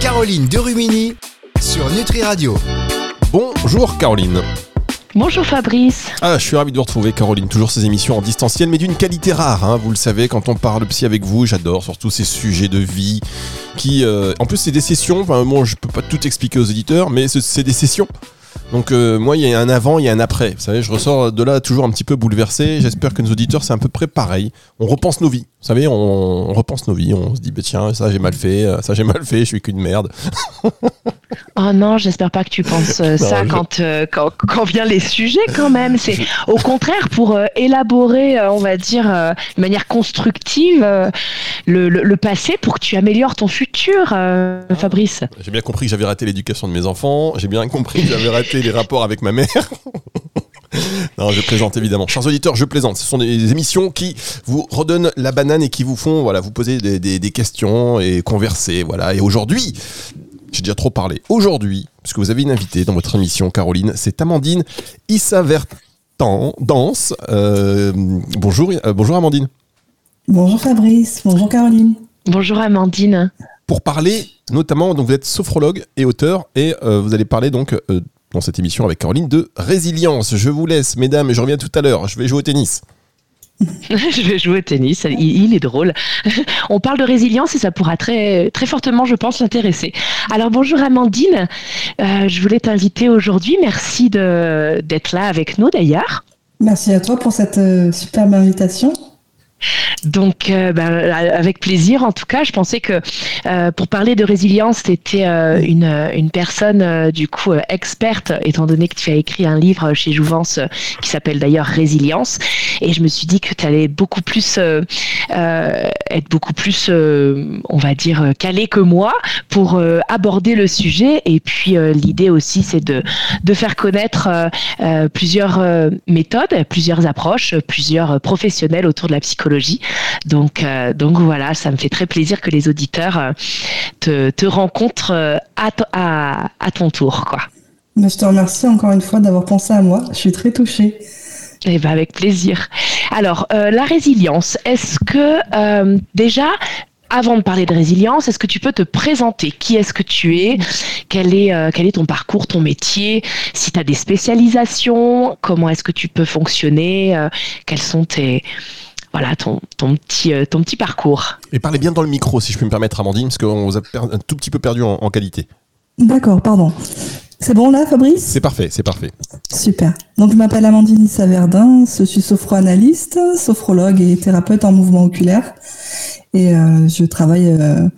Caroline Derumini sur Nutri Radio. Bonjour Caroline. Bonjour Fabrice. Ah, je suis ravi de vous retrouver Caroline. Toujours ces émissions en distanciel, mais d'une qualité rare. hein. Vous le savez, quand on parle psy avec vous, j'adore surtout ces sujets de vie qui, euh, en plus, c'est des sessions. Enfin, bon, je peux pas tout expliquer aux auditeurs, mais c'est- c'est des sessions. Donc euh, moi, il y a un avant, il y a un après. Vous savez, je ressors de là toujours un petit peu bouleversé. J'espère que nos auditeurs, c'est à peu près pareil. On repense nos vies. Vous savez, on, on repense nos vies. On se dit, bah, tiens, ça j'ai mal fait, euh, ça j'ai mal fait, je suis qu'une merde. Oh non, j'espère pas que tu penses euh, ça je- quand, euh, quand quand vient les sujets quand même. C'est au contraire pour euh, élaborer, on va dire, de manière constructive le, le- le passé pour que tu améliores ton futur, euh, Fabrice. J'ai bien compris que j'avais raté l'éducation de mes enfants. J'ai bien compris que j'avais raté les rapports avec ma mère. non, je plaisante évidemment. Chers auditeurs, je plaisante. Ce sont des émissions qui vous redonnent la banane et qui vous font voilà, vous poser des, des- des questions et converser. Voilà. Et aujourd'hui, j'ai déjà trop parlé. Aujourd'hui, parce que vous avez une invitée dans votre émission, Caroline, c'est Amandine Issavertan Danse. Euh, bonjour, euh, bonjour Amandine. Bonjour Fabrice, bonjour Caroline. Bonjour Amandine. pour parler notamment, donc vous êtes sophrologue et auteur, et euh, vous allez parler donc euh, dans cette émission avec Caroline de résilience. Je vous laisse, mesdames, et je reviens tout à l'heure. Je vais jouer au tennis. je vais jouer au tennis. Il, il est drôle. On parle de résilience et ça pourra très, très fortement, je pense, l'intéresser. Alors bonjour Amandine. Euh, je voulais t'inviter aujourd'hui. Merci de- d'être là avec nous d'ailleurs. Merci à toi pour cette euh, superbe invitation. Donc, euh, ben, avec plaisir. En tout cas, je pensais que euh, pour parler de résilience, c'était euh, une, une personne euh, du coup euh, experte, étant donné que tu as écrit un livre chez Jouvence euh, qui s'appelle d'ailleurs Résilience. Et je me suis dit que tu allais beaucoup plus euh, euh, être beaucoup plus, euh, on va dire, euh, calé que moi pour euh, aborder le sujet. Et puis euh, l'idée aussi, c'est de de faire connaître euh, euh, plusieurs euh, méthodes, plusieurs approches, plusieurs euh, professionnels autour de la psychologie. Donc, euh, donc voilà, ça me fait très plaisir que les auditeurs euh, te, te rencontrent euh, à, to- à, à ton tour, quoi. Mais je te remercie encore une fois d'avoir pensé à moi. Je suis très touchée. Eh ben avec plaisir. Alors, euh, la résilience, est-ce que euh, déjà, avant de parler de résilience, est-ce que tu peux te présenter? Qui est-ce que tu es? Quel est, euh, quel est ton parcours, ton métier? Si tu as des spécialisations, comment est-ce que tu peux fonctionner? Quels sont tes... Voilà, ton, ton, petit, euh, ton petit parcours. Et parlez bien dans le micro, si je peux me permettre, Amandine, parce qu'on vous a un tout petit peu perdu en, en qualité. D'accord, pardon. C'est bon là, Fabrice? C'est parfait, c'est parfait. Super. Donc, je m'appelle Amandine Issa Verdun, je suis sophroanalyste, sophrologue et thérapeute en mouvement oculaire. Et euh, je travaille euh,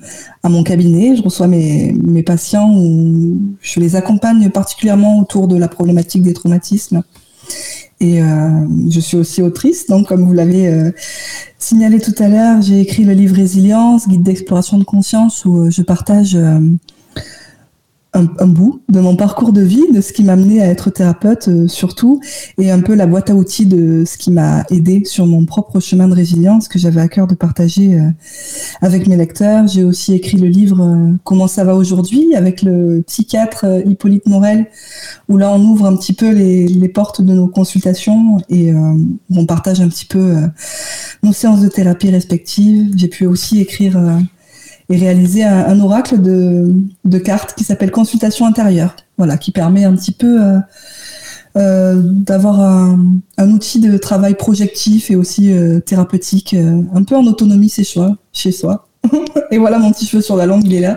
à mon cabinet, je reçois mes, mes patients où je les accompagne particulièrement autour de la problématique des traumatismes. Et euh, je suis aussi autrice, donc comme vous l'avez euh, signalé tout à l'heure, j'ai écrit le livre Résilience, guide d'exploration de conscience, où euh, je partage un, un bout de mon parcours de vie, de ce qui m'a amené à être thérapeute euh, surtout, et un peu la boîte à outils de ce qui m'a aidé sur mon propre chemin de résilience que j'avais à cœur de partager euh, avec mes lecteurs. J'ai aussi écrit le livre euh, Comment ça va aujourd'hui avec le psychiatre euh, Hippolyte Morel, où là on ouvre un petit peu les, les portes de nos consultations et euh, on partage un petit peu nos séances de thérapie respectives. J'ai pu aussi écrire et réaliser un, un oracle de, de cartes qui s'appelle Consultation intérieure, voilà, qui permet un petit peu euh, euh, d'avoir un, un outil de travail projectif et aussi euh, thérapeutique, un peu en autonomie chez soi. Chez soi. et voilà mon petit cheveu sur la langue, il est là.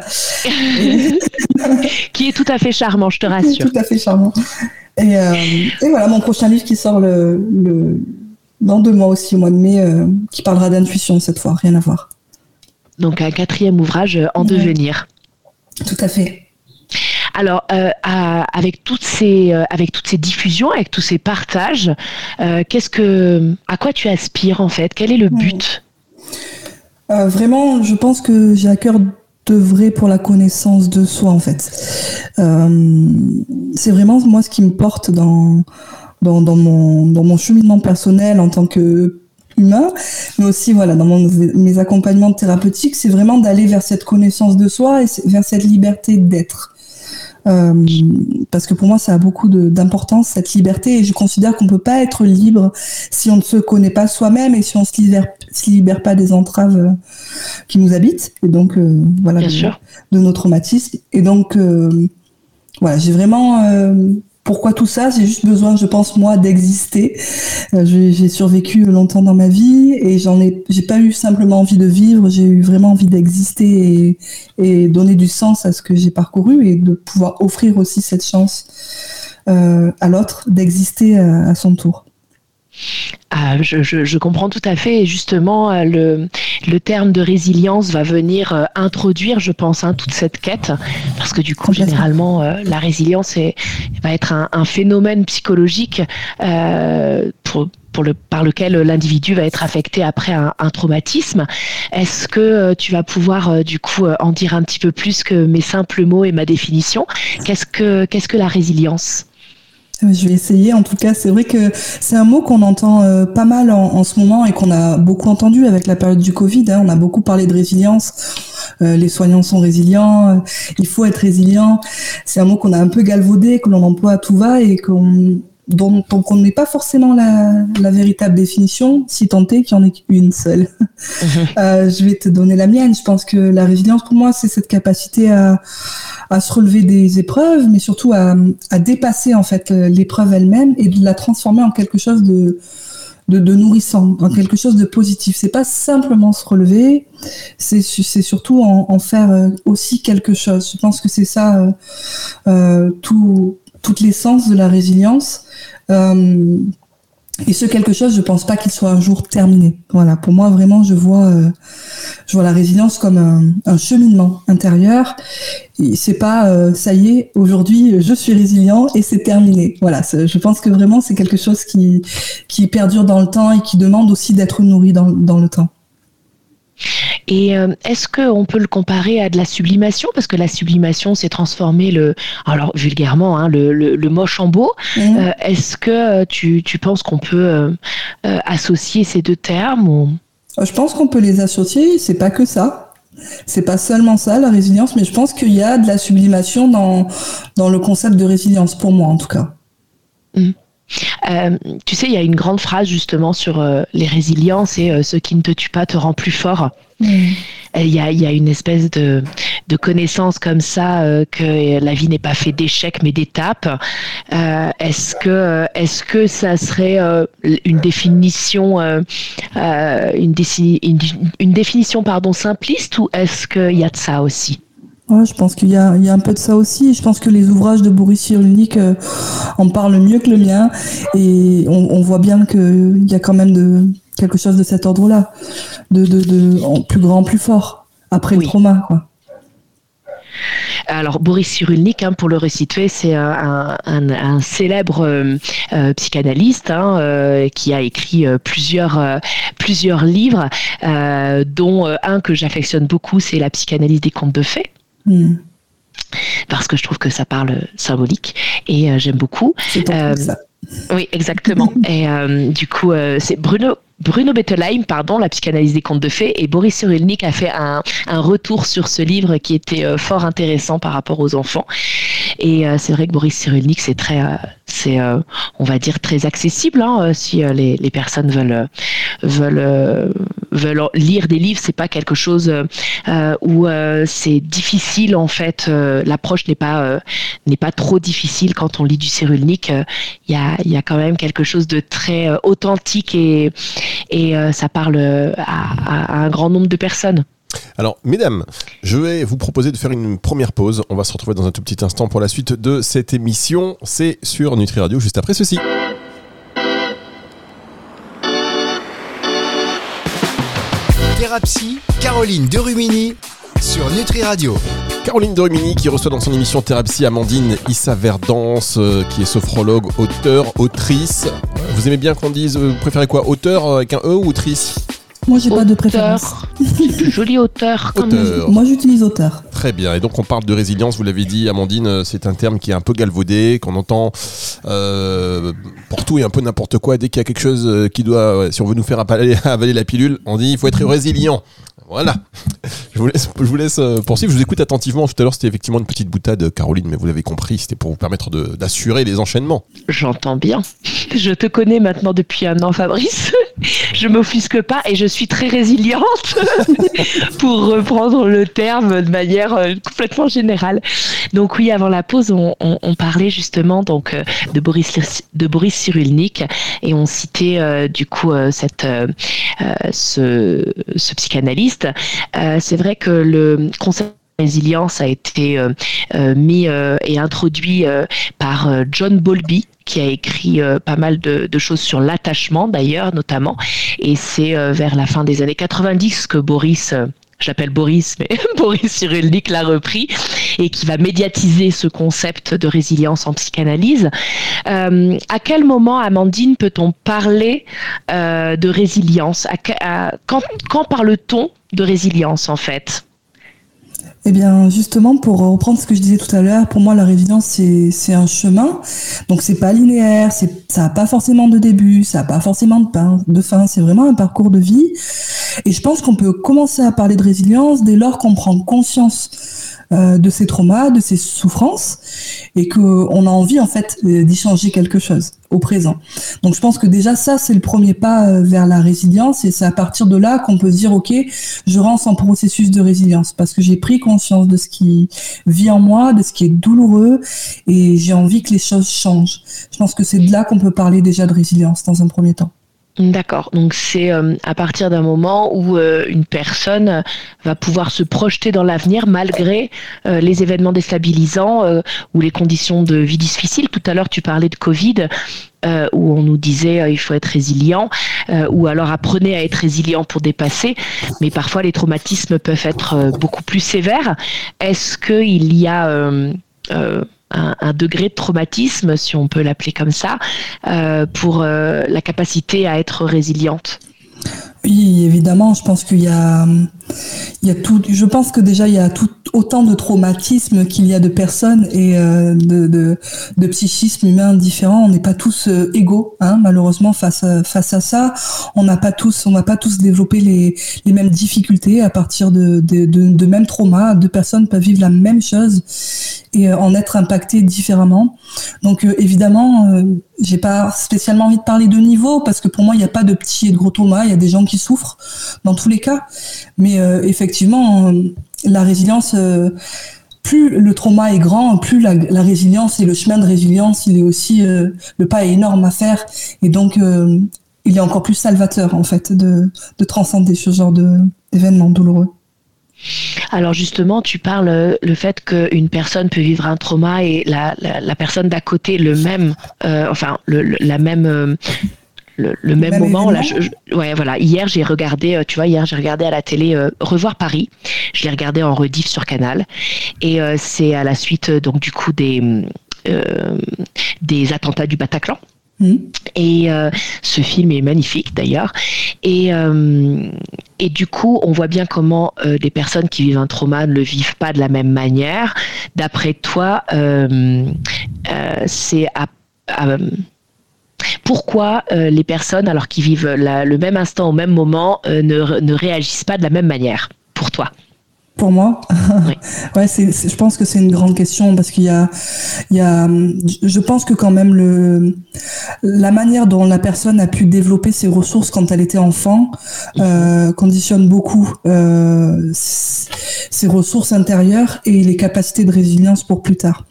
Et- Qui est tout à fait charmant, je te rassure. tout à fait charmant. Et, et voilà mon prochain livre qui sort le, le, dans deux mois aussi, au mois de mai, qui parlera d'intuition cette fois, rien à voir. Donc un quatrième ouvrage en Ouais. devenir. Tout à fait. Alors, euh, à- avec toutes ces, euh, avec toutes ces diffusions, avec tous ces partages, euh, qu'est-ce que, à quoi tu aspires en fait? Quel est le but? Euh, vraiment, je pense que j'ai à cœur d'œuvrer pour la connaissance de soi, en fait. Euh, c'est vraiment moi ce qui me porte dans, dans, dans, mon, dans mon cheminement personnel en tant que humain, mais aussi voilà dans mon, mes accompagnements thérapeutiques, c'est vraiment d'aller vers cette connaissance de soi et vers cette liberté d'être. Euh, parce que pour moi, ça a beaucoup d'importance, cette liberté. Et je considère qu'on ne peut pas être libre si on ne se connaît pas soi-même et si on ne se libère, se libère pas des entraves euh, qui nous habitent. Et donc, euh, voilà, de, de, nos traumatismes. Et donc, voilà, j'ai vraiment pourquoi tout ça? J'ai juste besoin, je pense moi, d'exister. Euh, j'ai survécu longtemps dans ma vie et j'en ai, j'ai pas eu simplement envie de vivre, j'ai eu vraiment envie d'exister et, donner du sens à ce que j'ai parcouru et de pouvoir offrir aussi cette chance euh, à l'autre d'exister à son tour. Ah, je, comprends tout à fait. Et justement, euh, le, le terme de résilience va venir euh, introduire, je pense, hein, toute cette quête. Parce que du coup, généralement, euh, la résilience est, va être un, phénomène psychologique pour, pour le, par lequel l'individu va être affecté après un, un traumatisme. Est-ce que tu vas pouvoir, du coup, en dire un petit peu plus que mes simples mots et ma définition? Qu'est-ce que, qu'est-ce que la résilience? Je vais essayer. En tout cas, c'est vrai que c'est un mot qu'on entend euh, pas mal en, ce moment et qu'on a beaucoup entendu avec la période du Covid. Hein. On a beaucoup parlé de résilience. Euh, les soignants sont résilients. Euh, il faut être résilient. C'est un mot qu'on a un peu galvaudé, que l'on emploie à tout va et qu'on dont, on n'est pas forcément la, véritable définition, si tant est qu'il n'y en ait qu'une seule. Mhm. je vais te donner la mienne. Je pense que la résilience, pour moi, c'est cette capacité à se relever des épreuves, mais surtout à, dépasser en fait l'épreuve elle-même et de la transformer en quelque chose de, nourrissant, en quelque chose de positif. C'est pas simplement se relever, c'est surtout en, faire euh, aussi quelque chose. Je pense que c'est ça euh, euh, tout, toute l'essence de la résilience. Euh, et ce quelque chose, je pense pas qu'il soit un jour terminé. Voilà, pour moi vraiment, je vois, euh, je vois la résilience comme un, cheminement intérieur. C'est pas, euh, ça y est, aujourd'hui, je suis résilient et c'est terminé. Voilà, je pense que vraiment c'est quelque chose qui qui perdure dans le temps et qui demande aussi d'être nourri dans, dans le temps. Et euh, est-ce qu'on peut le comparer à de la sublimation? Parce que la sublimation, c'est transformer le, alors vulgairement, hein, le, le, moche en beau. Mmh. Euh, est-ce que euh, tu, tu penses qu'on peut associer ces deux termes ou... Je pense qu'on peut les associer, c'est pas que ça. C'est pas seulement ça, la résilience, mais je pense qu'il y a de la sublimation dans, dans le concept de résilience, pour moi en tout cas. Mmh. Euh, tu sais, il y a une grande phrase justement sur euh, les résiliences et euh, ce qui ne te tue pas te rend plus fort. Mm. Il y, a, y, a, une espèce de, de connaissance comme ça que la vie n'est pas faite d'échecs mais d'étapes. est-ce que est-ce que ça serait une définition une, une, une, définition pardon simpliste ou est-ce qu'il y a de ça aussi? Ouais, je pense qu'il y y a un peu de ça aussi. Je pense que les ouvrages de Boris Cyrulnik euh, en parlent mieux que le mien. Et on, on voit bien qu'il y a quand même de, quelque chose de cet ordre-là. De, de, de plus grand, plus fort. Après le trauma, quoi. Alors Boris Cyrulnik, hein, pour le resituer, c'est un, un, un, célèbre euh, euh psychanalyste hein, euh, qui a écrit euh, plusieurs plusieurs livres, dont un que j'affectionne beaucoup, c'est la psychanalyse des contes de fées. Hmm. Parce que je trouve que ça parle symbolique et euh, j'aime beaucoup. Euh, oui, exactement. et euh, du coup, c'est Bruno Bruno Bettelheim, pardon, La psychanalyse des contes de fées, et Boris Cyrulnik a fait un, un retour sur ce livre qui était fort intéressant par rapport aux enfants. Et c'est vrai que Boris Cyrulnik, c'est très, c'est, on va dire, très accessible. Hein, si les, personnes veulent veulent veulent lire des livres, c'est pas quelque chose euh, où euh, c'est difficile en fait. Euh, l'approche n'est pas n'est pas trop difficile quand on lit du Cyrulnik. Il y a y a quand même quelque chose de très authentique et et ça parle à un grand nombre de personnes. Alors, mesdames, je vais vous proposer de faire une première pause. On va se retrouver dans un tout petit instant pour la suite de cette émission. C'est sur Nutri Radio juste après ceci. Thérapie, Caroline Derumini sur Nutri Radio. Caroline Derumini qui reçoit dans son émission Thérapie Amandine Issa Verdance, euh, qui est sophrologue, auteur, autrice. Vous aimez bien qu'on dise, euh, vous préférez quoi Auteur euh, avec un E ou autrice? Moi, j'ai pas de préférence. Joli auteur. Moi, j'utilise auteur. Très bien. Et donc, on parle de résilience. Vous l'avez dit, Amandine, c'est un terme qui est un peu galvaudé, qu'on entend euh, pour tout et un peu n'importe quoi. Dès qu'il y a quelque chose qui doit, si on veut nous faire avaler, avaler la pilule, on dit il faut être résilient. Voilà. Je vous laisse, je euh. Je vous écoute attentivement. Tout à l'heure, c'était effectivement une petite boutade, Caroline, mais vous l'avez compris, c'était pour vous permettre d'assurer les enchaînements. J'entends bien. Je te connais maintenant depuis un an, Fabrice. Je m'offusque pas et je suis très résiliente, pour reprendre le terme de manière euh, complètement générale. Donc oui, avant la pause, on, parlait justement euh, de Boris de Boris Cyrulnik et on citait du coup ce psychanalyste. C'est vrai que le concept de résilience a été euh, euh, mis euh, et introduit par John Bowlby qui a écrit pas mal de, choses sur l'attachement d'ailleurs notamment. Et c'est vers la fin des années 90 que Boris je l'appelle Boris, mais Boris Cyrulnik l'a repris et qui va médiatiser ce concept de résilience en psychanalyse. à quel moment, Amandine, peut-on parler de résilience? Quand parle-t-on de résilience en fait? Eh bien, justement, pour reprendre ce que je disais tout à l'heure, pour moi, la résilience, c'est un chemin. Donc, c'est pas linéaire, ça n'a pas forcément de début, ça n'a pas forcément de, fin. C'est vraiment un parcours de vie. Et je pense qu'on peut commencer à parler de résilience dès lors qu'on prend conscience euh, de ces traumas, de ces souffrances, et qu'on a envie en fait d'y changer quelque chose au présent. Donc je pense que déjà ça c'est le premier pas euh, vers la résilience, et c'est à partir de là qu'on peut se dire ok, je rentre en processus de résilience parce que j'ai pris conscience de ce qui vit en moi, de ce qui est douloureux, et j'ai envie que les choses changent. Je pense que c'est de là qu'on peut parler déjà de résilience dans un premier temps. D'accord. Donc c'est euh, à partir d'un moment où euh, une personne va pouvoir se projeter dans l'avenir malgré euh, les événements déstabilisants ou les conditions de vie difficiles. Tout à l'heure, tu parlais de Covid. où on nous disait il faut être résilient, ou alors apprenez à être résilient pour dépasser, mais parfois les traumatismes peuvent être beaucoup plus sévères. Est-ce qu'il y a un, degré de traumatisme, si on peut l'appeler comme ça, euh, pour euh, la capacité à être résiliente. Oui, évidemment, je pense qu'il y a, il y a tout. Je pense que déjà il y a tout autant de traumatismes qu'il y a de personnes et euh, de, de, de, psychismes humains différents. On n'est pas tous euh, égaux, hein, malheureusement face à, face à ça. On n'a pas tous, on n'a pas tous développé les, les mêmes difficultés à partir de, de, de, mêmes traumas. Deux personnes peuvent vivre la même chose et euh, en être impactées différemment. Donc évidemment, j'ai pas spécialement envie de parler de niveau parce que pour moi il n'y a pas de petits et de gros traumas. Il y a des gens qui souffrent dans tous les cas, mais effectivement la résilience, euh, plus le trauma est grand, plus la, résilience et le chemin de résilience, il est aussi euh, le pas est énorme à faire et donc euh, il est encore plus salvateur en fait de, transcender ce genre d'événements douloureux. Alors justement, tu parles le fait qu'une personne peut vivre un trauma et la, personne d'à côté le même, enfin la même le, même, moment. Là, ouais, voilà. Hier, j'ai regardé, euh, tu vois, hier, j'ai regardé à la télé euh, Revoir Paris. Je l'ai regardé en rediff sur Canal. Et euh, c'est à la suite, donc, du coup, des, des attentats du Bataclan. Mmh. Et ce film est magnifique d'ailleurs. Et, et du coup, on voit bien comment des personnes qui vivent un trauma ne le vivent pas de la même manière. D'après toi, c'est à, à pourquoi euh, les personnes, alors qu'ils vivent le même instant au même moment, euh, ne, ne réagissent pas de la même manière pour toi pour moi. ouais, c'est, je pense que c'est une grande question parce qu'il y a, il y a, je pense que quand même le, la manière dont la personne a pu développer ses ressources quand elle était enfant euh, conditionne beaucoup euh, ses ressources intérieures et les capacités de résilience pour plus tard.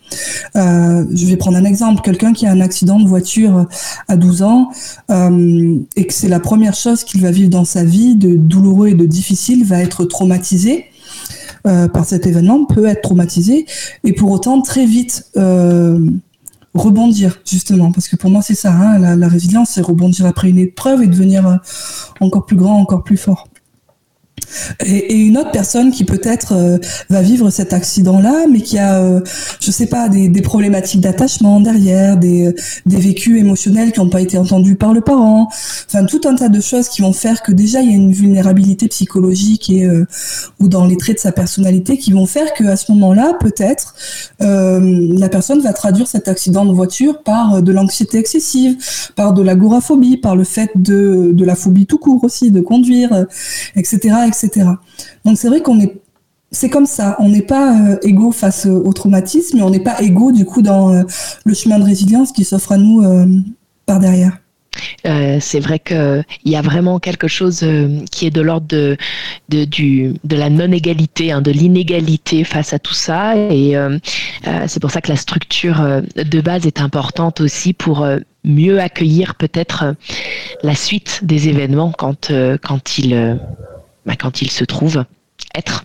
Euh, je vais prendre un exemple. Quelqu'un qui a un accident de voiture à 12 ans euh, et que c'est la première chose qu'il va vivre dans sa vie de douloureux et de difficile va être traumatisé euh, par cet événement peut être traumatisé et pour autant très vite euh, rebondir justement. Parce que pour moi c'est ça hein, la, résilience c'est rebondir après une épreuve et devenir euh, encore plus grand encore plus fort et, une autre personne qui peut-être euh, va vivre cet accident-là, mais qui a, euh, je sais pas, des, problématiques d'attachement derrière, des, des vécus émotionnels qui n'ont pas été entendus par le parent, enfin tout un tas de choses qui vont faire que déjà il y a une vulnérabilité psychologique et euh, ou dans les traits de sa personnalité qui vont faire que à ce moment-là, peut-être la personne va traduire cet accident de voiture par de l'anxiété excessive, par de l'agoraphobie, par le fait de, de la phobie tout court aussi de conduire, etc. Donc c'est vrai qu'on est c'est comme ça. On n'est pas euh, égaux face au traumatisme, mais on n'est pas égaux du coup dans euh, le chemin de résilience qui s'offre à nous euh, par derrière. c'est vrai qu'il y a vraiment quelque chose qui est de l'ordre de, du, de la non-égalité, hein, de l'inégalité face à tout ça. Et c'est pour ça que la structure de base est importante aussi pour mieux accueillir peut-être la suite des événements quand, quand, il, bah, quand il se trouve être.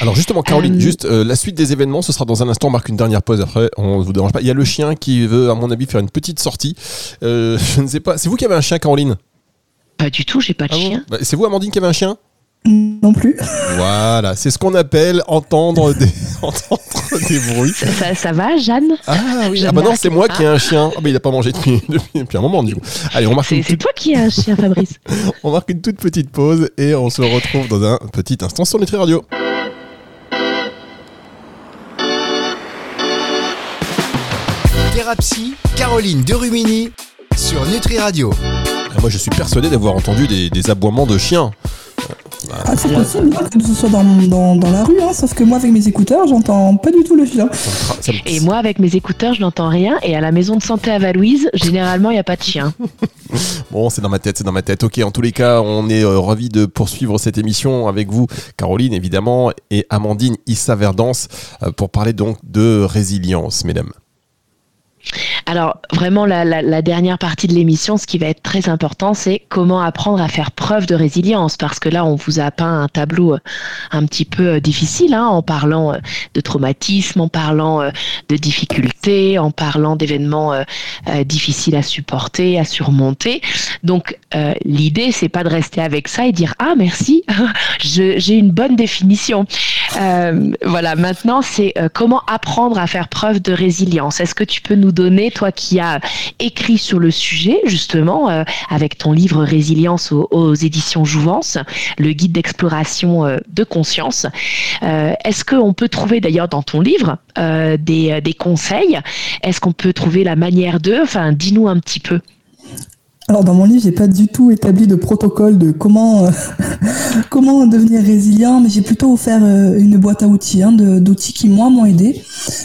Alors justement, Caroline, euh, juste euh, la suite des événements, ce sera dans un instant. On marque une dernière pause. Après, on ne vous dérange pas. Il y a le chien qui veut, à mon avis, faire une petite sortie. Euh, je ne sais pas. C'est vous qui avez un chien, Caroline? Pas du tout. J'ai pas de ah chien. Bah, c'est vous, Amandine, qui avez un chien? Non plus. Voilà, c'est ce qu'on appelle entendre des, entendre des bruits. Ça, va, Jeanne? Ah oui, ah bah non, c'est moi qui ai un chien. Ah bah il n'a pas mangé depuis, depuis, un moment, du coup. Allez, on marque. C'est toi qui as un chien, Fabrice. on marque une toute petite pause et on se retrouve dans un petit instant sur Nutri Radio. Thérapie, Caroline Derumini sur Nutri Radio. Ah, moi, je suis persuadé d'avoir entendu des, des aboiements de chiens. Ah, c'est possible que ce soit dans, dans, la rue, hein, sauf que moi avec mes écouteurs, j'entends pas du tout le chien. Et moi avec mes écouteurs, je n'entends rien. Et à la maison de santé à Valouise, généralement, il n'y a pas de chien. bon, c'est dans ma tête, c'est dans ma tête. Ok, en tous les cas, on est euh, ravis de poursuivre cette émission avec vous, Caroline évidemment, et Amandine Issa Verdance, euh, pour parler donc de résilience, mesdames. Alors vraiment la, dernière partie de l'émission, ce qui va être très important, c'est comment apprendre à faire preuve de résilience, parce que là on vous a peint un tableau euh, un petit peu euh, difficile, hein, en parlant euh, de traumatisme, en parlant de difficultés, en parlant d'événements difficiles à supporter, à surmonter. Donc l'idée c'est pas de rester avec ça et dire ah merci, j'ai une bonne définition. voilà, maintenant c'est comment apprendre à faire preuve de résilience. Est-ce que tu peux nous donner toi qui as écrit sur le sujet, justement, euh, avec ton livre Résilience aux, éditions Jouvence, le guide d'exploration euh, de conscience. Euh, est-ce qu'on peut trouver d'ailleurs dans ton livre des, des conseils? Est-ce qu'on peut trouver la manière de? Enfin, dis-nous un petit peu. Alors dans mon livre, j'ai pas du tout établi de protocole de comment comment devenir résilient, mais j'ai plutôt offert une boîte à outils, hein, d'outils qui moi m'ont aidé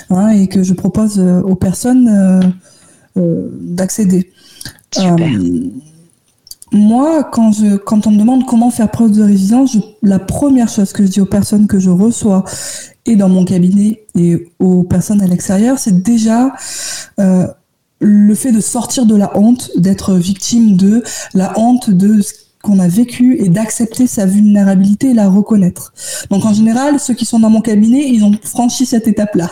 hein, et que je propose aux personnes euh, d'accéder. Euh, moi, quand, je, quand on me demande comment faire preuve de résilience, la première chose que je dis aux personnes que je reçois et dans mon cabinet et aux personnes à l'extérieur, c'est déjà euh, le fait de sortir de la honte, d'être victime de la honte de ce qu'on a vécu et d'accepter sa vulnérabilité et la reconnaître. Donc en général, ceux qui sont dans mon cabinet, ils ont franchi cette étape-là.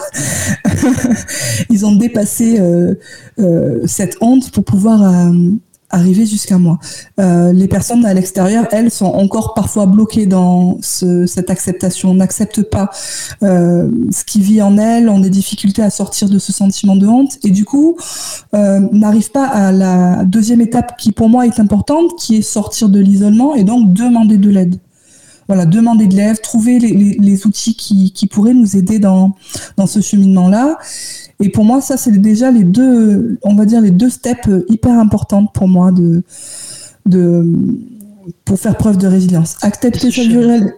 ils ont dépassé euh, euh, cette honte pour pouvoir euh, arriver jusqu'à moi. Euh, les personnes à l'extérieur, elles, sont encore parfois bloquées dans ce, cette acceptation, n'acceptent pas euh, ce qui vit en elles, ont des difficultés à sortir de ce sentiment de honte et du coup euh, n'arrivent pas à la deuxième étape qui pour moi est importante, qui est sortir de l'isolement et donc demander de l'aide voilà, demander de l'aide, trouver les, les, les outils qui, qui, pourraient nous aider dans, dans ce cheminement-là. Et pour moi, ça, c'est déjà les deux, on va dire, les deux steps hyper importantes pour moi de, de, pour faire preuve de résilience. Accepter sa,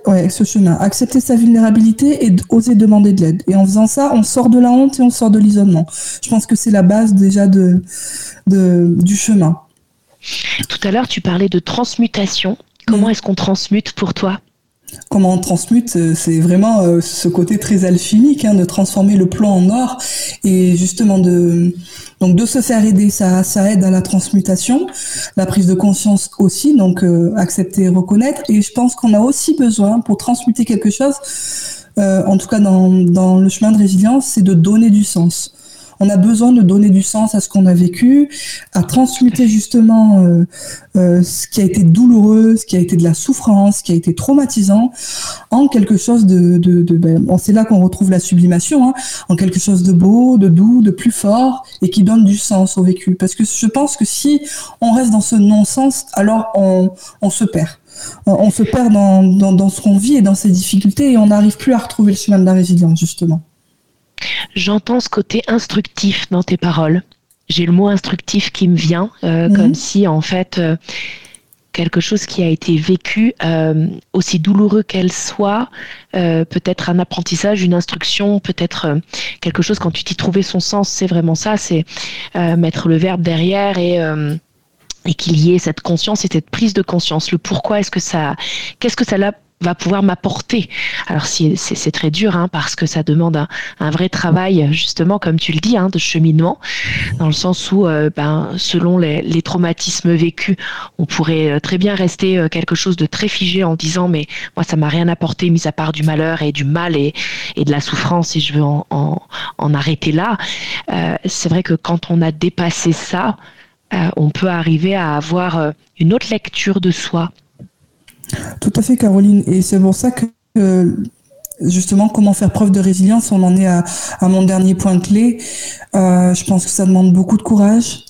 ouais, ce chemin. Accepter sa vulnérabilité et oser demander de l'aide. Et en faisant ça, on sort de la honte et on sort de l'isolement. Je pense que c'est la base déjà de, de, du chemin. Tout à l'heure, tu parlais de transmutation. Comment est-ce qu'on transmute pour toi? Comment on transmute, euh, c'est vraiment euh, ce côté très alchimique hein, de transformer le plomb en or et justement de donc de se faire aider, ça, aide à la transmutation, la prise de conscience aussi, donc euh, accepter, reconnaître. Et je pense qu'on a aussi besoin pour transmuter quelque chose, en tout cas dans le chemin de résilience, c'est de donner du sens on a besoin de donner du sens à ce qu'on a vécu, à transmuter justement euh, euh, ce qui a été douloureux, ce qui a été de la souffrance, ce qui a été traumatisant, en quelque chose de, de, ben, c'est là qu'on retrouve la sublimation, hein, en quelque chose de beau, de doux, de plus fort et qui donne du sens au vécu. Parce que je pense que si on reste dans ce non-sens, alors on, on se perd on se perd dans, dans, dans ce qu'on vit et dans ses difficultés et on n'arrive plus à retrouver le chemin de la résilience, justement. J'entends ce côté instructif dans tes paroles. J'ai le mot instructif qui me vient, euh, mhm. comme si en fait, euh, quelque chose qui a été vécu, euh, aussi douloureux qu'elle soit, peut-être un apprentissage, une instruction, peut-être quelque chose quand tu t'y trouvais son sens, c'est vraiment ça, c'est mettre le verbe derrière et et qu'il y ait cette conscience et cette prise de conscience. Le pourquoi est-ce que ça, qu'est-ce que ça l'a- va pouvoir m'apporter Alors c'est très dur hein, parce que ça demande un, vrai travail, justement, comme tu le dis, hein, de cheminement, dans le sens où, euh, ben, selon les, traumatismes vécus, on pourrait euh, très bien rester euh, quelque chose de très figé en disant mais moi ça m'a rien apporté mis à part du malheur et du mal et, de la souffrance et je veux en, arrêter là. C'est vrai que quand on a dépassé ça, on peut arriver à avoir une autre lecture de soi. Tout à fait, Caroline. Et c'est pour ça que, euh, justement, comment faire preuve de résilience, on en est à, mon dernier point clé. Euh, je pense que ça demande beaucoup de courage,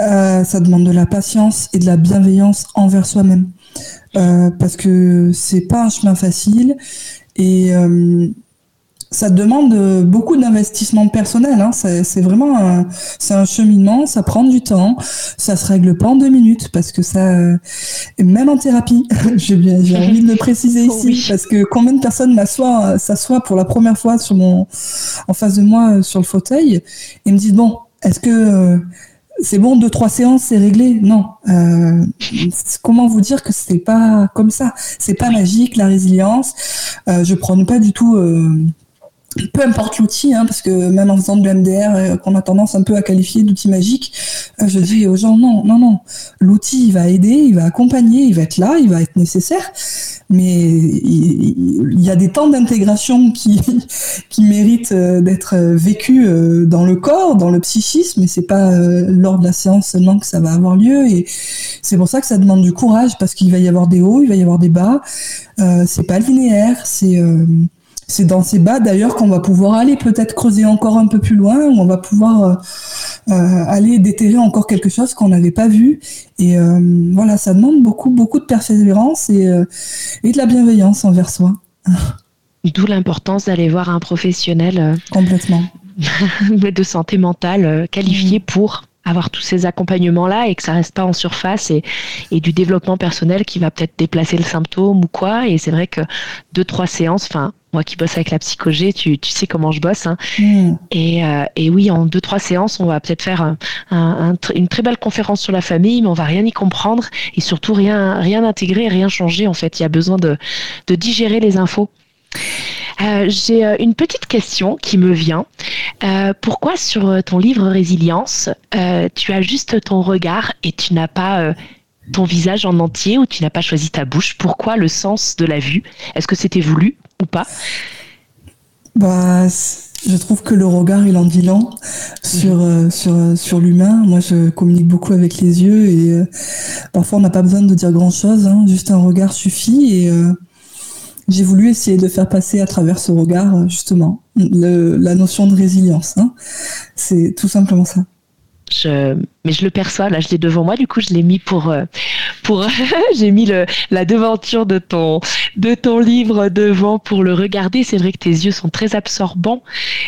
euh, ça demande de la patience et de la bienveillance envers soi-même. Parce que c'est pas un chemin facile et ça demande euh, beaucoup d'investissement personnel. Hein. C'est vraiment un, c'est un cheminement, ça prend du temps, ça se règle pas en deux minutes parce que ça, euh, même en thérapie, j'ai envie de le préciser ici Oui. parce que combien de personnes m'assoient, s'assoient pour la première fois sur mon, en face de moi euh, sur le fauteuil et me disent bon, est-ce que euh, c'est bon, deux trois séances, c'est réglé? Non. Euh, comment vous dire que c'est pas comme ça? C'est pas magique la résilience? Euh, je prône pas du tout. euh, peu importe l'outil, hein, parce que même en faisant de l'MDR, euh, qu'on a tendance un peu à qualifier d'outil magique, euh, je dis aux gens non, non, non. L'outil, il va aider, il va accompagner, il va être là, il va être nécessaire, mais il, y a des temps d'intégration qui, qui méritent euh, d'être vécus dans le corps, dans le psychisme, et c'est pas lors de la séance seulement que ça va avoir lieu. Et c'est pour ça que ça demande du courage, parce qu'il va y avoir des hauts, il va y avoir des bas. C'est pas linéaire, c'est c'est dans ces bas d'ailleurs qu'on va pouvoir aller peut-être creuser encore un peu plus loin, où on va pouvoir euh, euh, aller déterrer encore quelque chose qu'on n'avait pas vu. Et euh, voilà, ça demande beaucoup, beaucoup de persévérance et, euh, et de la bienveillance envers soi, D'où l'importance d'aller voir un professionnel complètement. de santé mentale qualifié pour avoir tous ces accompagnements-là et que ça reste pas en surface et, et du développement personnel qui va peut-être déplacer le symptôme ou quoi. Et c'est vrai que deux, trois séances, enfin, moi qui bosse avec la psychogé, tu, tu sais comment je bosse, hein, Mmh. Et, euh, et oui, en deux, trois séances, on va peut-être faire un- un- un tr- une très belle conférence sur la famille, mais on va rien y comprendre et surtout rien, rien intégrer, rien changer. En fait, il y a besoin de, de digérer les infos. Euh, J'ai euh, une petite question qui me vient. Euh, pourquoi sur ton livre Résilience, tu as juste ton regard et tu n'as pas ton visage en entier ou tu n'as pas choisi ta bouche? Pourquoi le sens de la vue? Est-ce que c'était voulu? Ou pas Bah, je trouve que le regard, il en dit long sur, euh, euh, l'humain. Moi, je communique beaucoup avec les yeux et euh, parfois, on n'a pas besoin de dire grand-chose. hein. Juste un regard suffit et j'ai voulu essayer de faire passer à travers ce regard, justement, la notion de résilience. hein. C'est tout simplement ça. Je, mais je le perçois, là je l'ai devant moi, du coup je l'ai mis pour, euh, pour j'ai mis le, la devanture de ton, de ton livre devant pour le regarder. C'est vrai que tes yeux sont très absorbants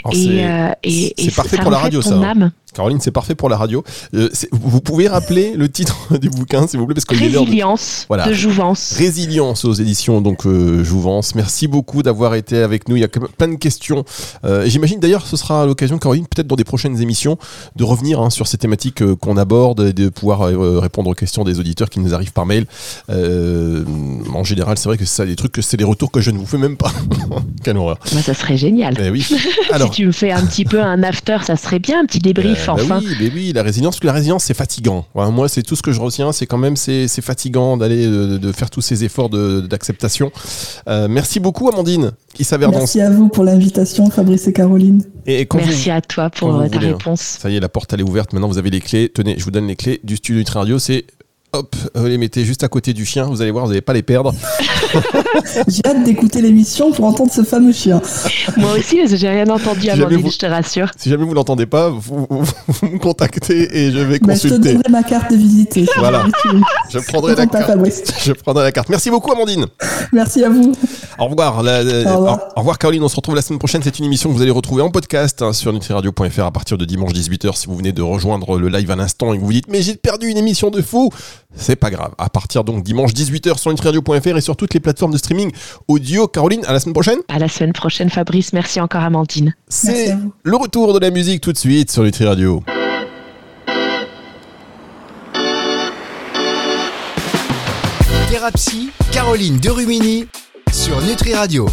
Alors, c'est- et, euh, et, c'est et parfait ça pour la radio, ton ça, âme. Caroline, c'est parfait pour la radio. Euh, vous pouvez rappeler le titre du bouquin, s'il vous plaît, parce de... Résilience Voilà. de jouvence. Résilience aux éditions donc euh, Jouvence. Merci beaucoup d'avoir été avec nous. Il y a quand même plein de questions. Euh, J'imagine d'ailleurs ce sera l'occasion, Caroline, peut-être dans des prochaines émissions, de revenir hein, sur ces thématiques qu'on aborde et de pouvoir répondre aux questions des auditeurs qui nous arrivent par mail. En général, c'est vrai que c'est ça, des trucs, que c'est des retours que je ne vous fais même pas. Quelle horreur. Moi, ça serait génial. Eh oui. Alors, si tu me fais un petit peu un after, ça serait bien, un petit débrief Bah enfin. oui, mais oui, la résilience, parce que la résilience, c'est fatigant. Moi, c'est tout ce que je retiens, c'est quand même c'est c'est fatigant d'aller de, de faire tous ces efforts de- d'acceptation. Euh, merci beaucoup, Amandine, Issa Verdon. Merci à vous pour l'invitation, Fabrice et Caroline. Et quand Merci vous, à toi pour euh, ta voulez, hein. réponse. ça y est, la porte elle est ouverte. Maintenant, vous avez les clés. Tenez, je vous donne les clés du studio Nutri Radio. C'est hop, vous les mettez juste à côté du chien. Vous allez voir, vous n'allez pas les perdre. J'ai hâte d'écouter l'émission pour entendre ce fameux chien. Moi aussi, parce que j'ai rien entendu Si à vous- je te rassure. Si jamais vous l'entendez pas, vous, vous- vous me contactez et je vais Bah, je te consulter. donnerai ma carte de visite. Voilà. Je prendrai la carte. Je prendrai la carte. Merci beaucoup, Amandine. Merci à vous. Au revoir. La- la- Au revoir. au revoir, Caroline. On se retrouve la semaine prochaine. C'est une émission que vous allez retrouver en podcast hein, sur nutriradio.fr à partir de dimanche 18h. Si vous venez de rejoindre le live à l'instant et que vous vous dites, mais j'ai perdu une émission de fou. C'est pas grave. À partir donc dimanche 18h sur nutriradio.fr et sur toutes les plateformes de streaming audio. Caroline, à la semaine prochaine. À la semaine prochaine, Fabrice. Merci encore, Amandine. C'est le retour de la musique tout de suite sur Nutri Radio. Thérapie, Caroline Derumini sur Nutri Radio.